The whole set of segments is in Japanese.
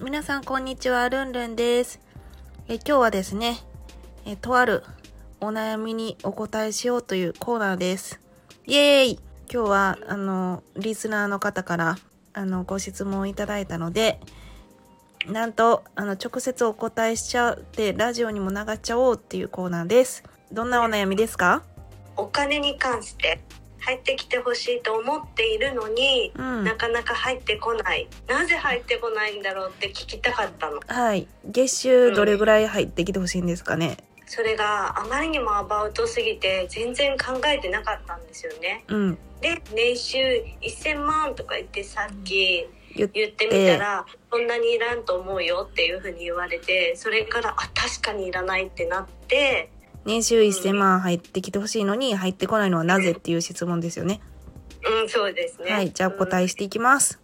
皆さんこんにちは、ルンルンです。え今日はですねえ、とあるお悩みにお答えしようというコーナーです。イエーイ今日は、あの、リスナーの方から、あの、ご質問いただいたので、なんと、あの、直接お答えしちゃって、ラジオにも流っちゃおうっていうコーナーです。どんなお悩みですか？お金に関して入ってきてほしいと思っているのに、うん。なかなか入ってこない。なぜ入ってこないんだろうって聞きたかったの。はい。月収どれぐらい入ってきてほしいんですかね？それがあまりにもアバウトすぎて全然考えてなかったんですよね。うん。で年収1000万とか言ってさっき言っ言ってみたら、そんなにいらんと思うよっていうふうに言われてそれからあ確かにいらないってなって年収1000万入ってきてほしいのに入ってこないのはなぜっていう質問ですよね。うんそうですねはい。じゃあお答えしていきます。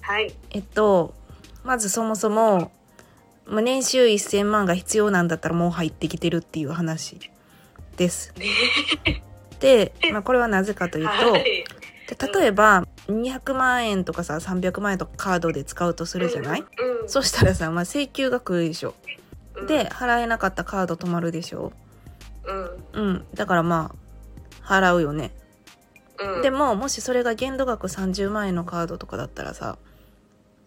はいえっと、まずそもそも、まあ年収1000万が必要なんだったらもう入ってきてるっていう話です。で、まあこれはなぜかというと、はいで例えば200万円とかさ300万円とかカードで使うとするじゃない、うんそしたらさ、まあ、請求が来るでしょ。うんで、払えなかったカード止まるでしょ。うん。うん。だからまあ、払うよね。うん。でももしそれが限度額30万円のカードとかだったらさ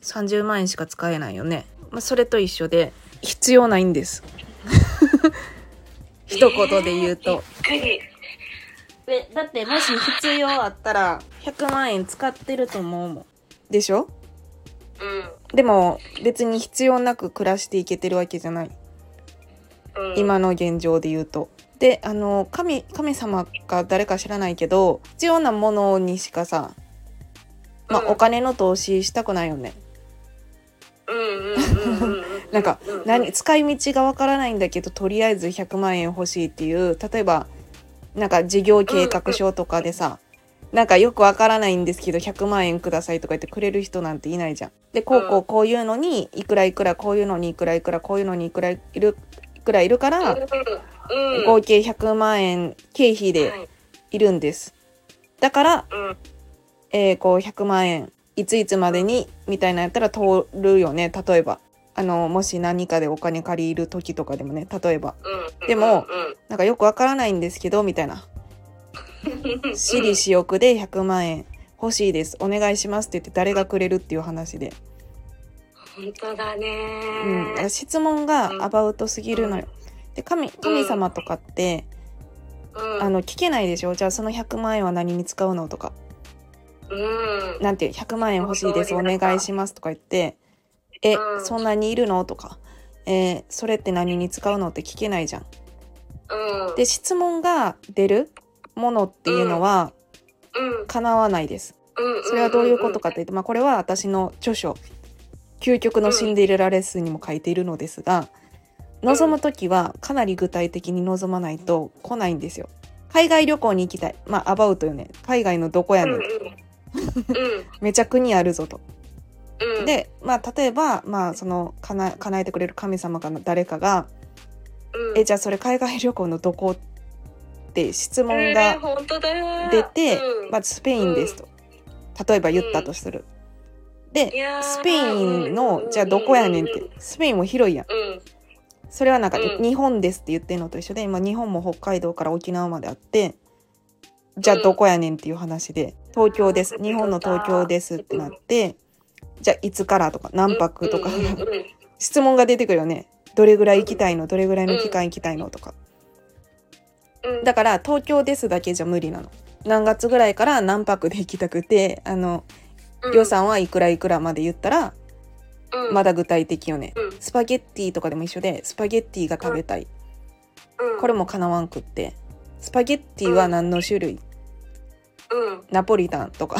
30万円しか使えないよね、まあ、それと一緒で必要ないんです。一言で言うと、びっくり。でだってもし必要あったら100万円使ってると思うもん。でしょ？うん。でも別に必要なく暮らしていけてるわけじゃない。うん。今の現状で言うと。であの神神様か誰か知らないけど必要なものにしかさ、まあうんお金の投資したくないよね。なんか何使い道がわからないんだけどとりあえず100万円欲しいっていう例えばなんか事業計画書とかでさ、なんかよくわからないんですけど100万円くださいとか言ってくれる人なんていないじゃん。でこうこううこういうのにいくらいくらこういうのにいくらいくらこういうのにいくらいるいくらいるからうん合計100万円経費はでい。いるんです。だから、うん。えーこう100万円いついつまでにみたいなやったら通るよね。例えば。あのもし何かでお金借りる時とかでもね例えば。うん。でもうんなんかよくわからないんですけどみたいな。う ん私利私欲で100万円欲しいです。お願いしますって言って誰がくれるっていう話で、本当だね。うん、質問がアバウトすぎるのよ。で神神様とかってうん。あの聞けないでしょ？じゃあその100万円は何に使うのとか。うん。なんていう100万円欲しいですお願いしますとか言ってえうん。そんなにいるの？とかえーそれって何に使うの？って聞けないじゃん。うん。で質問が出るものっていうのはうん。叶わないです。うんそれはどういうことかというと、まあ、これは私の著書「究極のシンデレラレッスン」にも書いているのですが望む時はかなり具体的に望まないと来ないんですよ。海外旅行に行きたい。まあ、アバウトよね。海外のどこやねん。うんうん めちゃ国あるぞと。うんで、まあ、例えば、まあ、その、かな、叶えてくれる神様かな、誰かが、うんえ、じゃあそれ海外旅行のどこ？って質問えーが出て、うんまあ、スペインですと。例えば言ったとする。でスペインのじゃあどこやねんって。スペインも広いやん。うん。それはなんかうん。日本ですって言ってんのと一緒で今日本も北海道から沖縄まであってじゃあどこやねんっていう話で東京です。日本の東京ですってなってじゃあいつからとか何泊とか。質問が出てくるよね。どれぐらい行きたいの？どれぐらいの期間行きたいのとか。うん。だから東京ですだけじゃ無理なの。何月ぐらいから何泊で行きたくてあの予算はいくらいくらまで言ったらうん。まだ具体的よね。うん。スパゲッティとかでも一緒でスパゲッティが食べたい。うん。これもかなわんくって。スパゲッティは何の種類？うん。ナポリタンとか。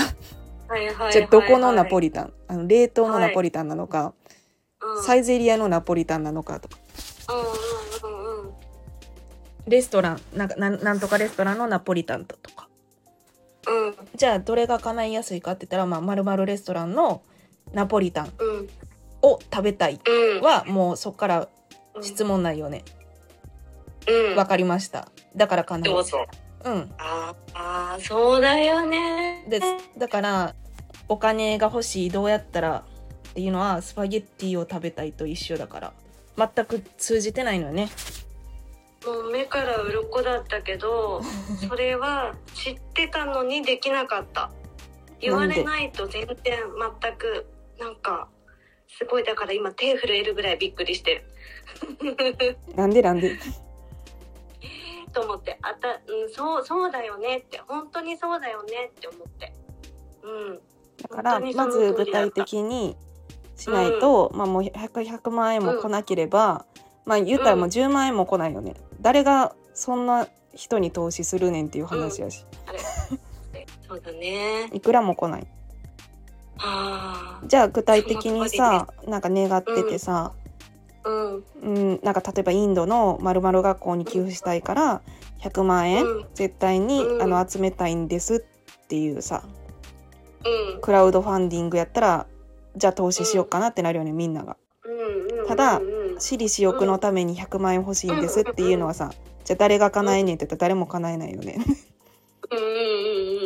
じゃあどこのナポリタン？あの冷凍のナポリタンなのか、うん。サイゼリアのナポリタンなのかと。かレストランなんかなんなんとかレストランのナポリタンとかうん。じゃあどれが叶いやすいかって言ったらまあまるレストランのナポリタンうん。を食べたいうん。はもうそっから質問ないよね。うん。わかりました。だから叶う。どうん。あーあーそうだよね。でだからお金が欲しいどうやったらっていうのはスパゲッティを食べたいと一緒だから。全く通じてないのよねもう目から鱗だったけど それは知ってたのにできなかった。言われないと全然全くなんかすごいだから今手震えるぐらいびっくりして。る なんでなんで？と思って。あた、うん、そうそうだよねって。本当にそうだよねって思って。うん。だからまず具体的にしないと、まあもう 100, 100万円も来なければ、まあ言ったらもう10万円も来ないよね誰がそんな人に投資するねんっていう話やし、あれ。そうだね。いくらも来ない。あじゃあ具体的にさなんか願っててさ、あうん。うん、なんか例えばインドの〇〇学校に寄付したいから100万円うん。絶対に、うん。あの集めたいんですっていうさうん。クラウドファンディングやったらじゃあ投資しようかなってなるよねみんなが。うん。うん。ただうんうん私利私欲のために100万円欲しいんですっていうのはさじゃあ誰が叶えね。えって言ったら誰も叶えないよね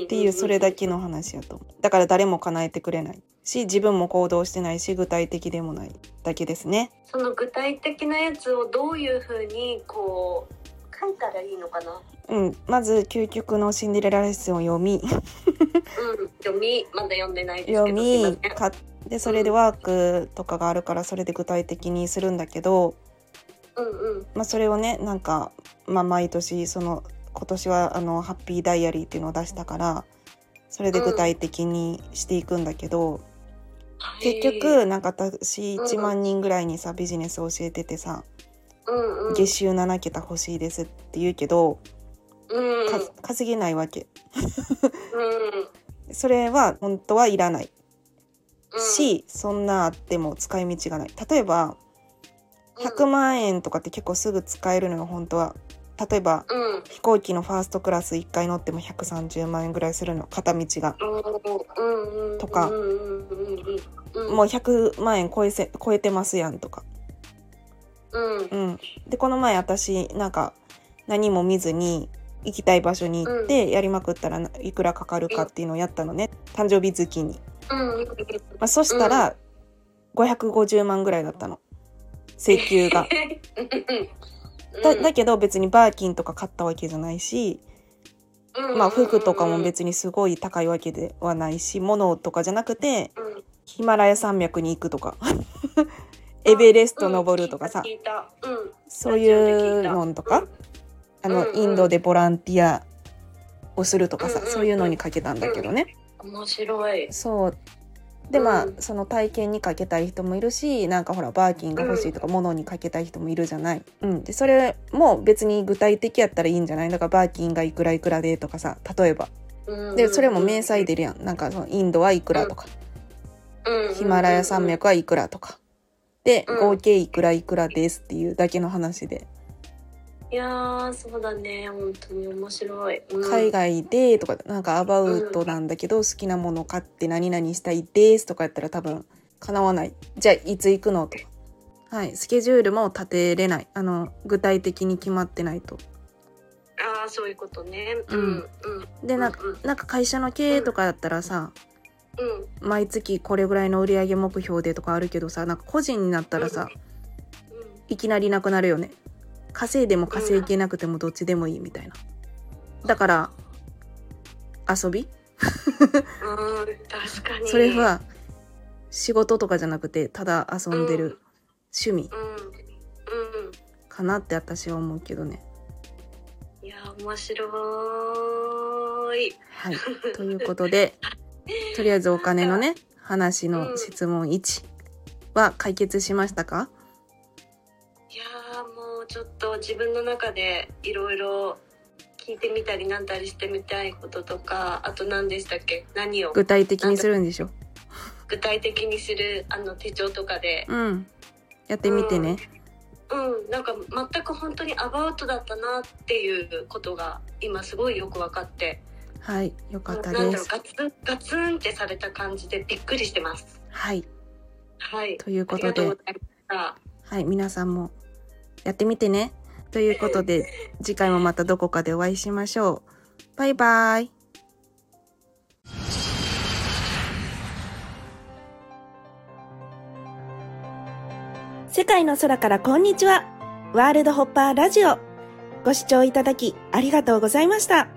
っていうそれだけの話やとだから誰も叶えてくれないし自分も行動してないし具体的でもないだけですね。その具体的なやつをどういうふうにこう書いたらいいのかな？うん。まず究極のシンデレラレッスンを読み。うん読み。まだ読んでないですけど読みかでそれでワークとかがあるからそれで具体的にするんだけど、うんうん。まあ、それをねなんか、まあ、毎年その今年はあのハッピーダイアリーっていうのを出したからそれで具体的にしていくんだけど、結局なんか私うん1万人ぐらいにさビジネス教えててさ、うんうん。月収7桁欲しいですって言うけど、うんか稼げないわけ。うん。それは本当はいらない。うん。し、そんなあっても使い道がない。例えば100万円とかって結構すぐ使えるのよ本当は。例えばうん。飛行機のファーストクラス1回乗っても130万円ぐらいするの。片道が、とか。もう100万円超えせ超えてますやんとかうん。うん。でこの前私なんか何も見ずに行きたい場所に行ってやりまくったらいくらかかるかっていうのをやったのね。誕生日月に、うん。まあ、そしたら550万ぐらいだったの。請求が。だだけど別にバーキンとか買ったわけじゃないし、まあ服とかも別にすごい高いわけではないし物とかじゃなくてうん。ヒマラヤ山脈に行くとかエベレスト登るとかさ、うん。そういうのとか、あの、うんうん。インドでボランティアをするとかさ、うんうんうん。そういうのにかけたんだけどね、面白い。そう。でまあ、うん。その体験にかけたい人もいるしなんかほらバーキンが欲しいとか物にかけたい人もいるじゃない、うん、でそれも別に具体的やったらいいんじゃない？だからバーキンがいくらいくらでとかさ例えば。でそれも明細出るやん。なんかそのインドはいくらとか、ヒマラヤ山脈はいくらとかでうん。合計いくらいくらですっていうだけの話で、いやーそうだね。本当に面白い、うん。海外でとかなんかアバウトなんだけど、好きなもの買って何々したいですとかやったら多分叶わない。じゃあいつ行くのと。かはい。スケジュールも立てれない。あの具体的に決まってないと。ああそういうことね。うん。うん。うん。でなんかうん。なんか会社の経営とかだったらさうん。毎月これぐらいの売上目標でとかあるけどさなんか個人になったらさいきなりなくなるよね。稼いでも稼げなくてもどっちでもいいみたいな。だから遊び？それは仕事とかじゃなくてただ遊んでる趣味うん。うん。かなって私は思うけどね。いや面白い。はい。ということで とりあえずお金のね話の質問1は解決しましたか？いやーもうちょっと自分の中でいろいろ聞いてみたりなんたりしてみたいこととかあと何でしたっけ？何を？具体的にするんでしょ？具体的にするあの手帳とかで。うん。やってみてね、うん。なんか全く本当にアバウトだったなっていうことが今すごいよく分かってはいよかったなんですだろうガツンガツンってされた感じでびっくりしてます。はい。はい。ということで。はい皆さんもやってみてね。ということで 次回もまたどこかでお会いしましょう。バイバイ。世界の空からこんにちは。ワールドホッパーラジオ。ご視聴いただきありがとうございました。